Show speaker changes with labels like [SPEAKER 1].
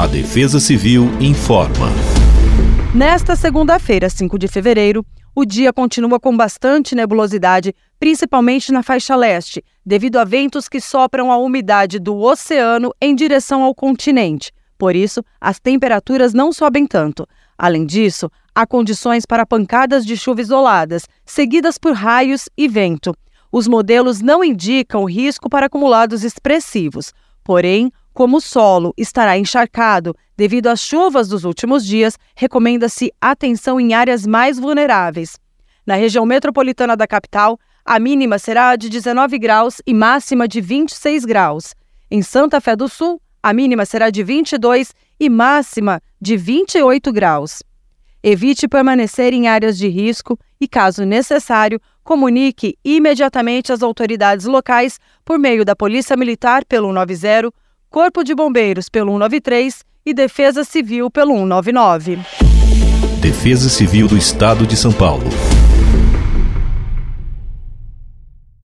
[SPEAKER 1] A Defesa Civil informa.
[SPEAKER 2] Nesta segunda-feira, 5 de fevereiro, o dia continua com bastante nebulosidade, principalmente na faixa leste, devido a ventos que sopram a umidade do oceano em direção ao continente. Por isso, as temperaturas não sobem tanto. Além disso, há condições para pancadas de chuva isoladas, seguidas por raios e vento. Os modelos não indicam risco para acumulados expressivos. Porém, como o solo estará encharcado devido às chuvas dos últimos dias, recomenda-se atenção em áreas mais vulneráveis. Na região metropolitana da capital, a mínima será de 19 graus e máxima de 26 graus. Em Santa Fé do Sul, a mínima será de 22 e máxima de 28 graus. Evite permanecer em áreas de risco e, caso necessário, comunique imediatamente às autoridades locais por meio da Polícia Militar pelo 90, Corpo de Bombeiros pelo 193 e Defesa Civil pelo 199.
[SPEAKER 1] Defesa Civil do Estado de São Paulo.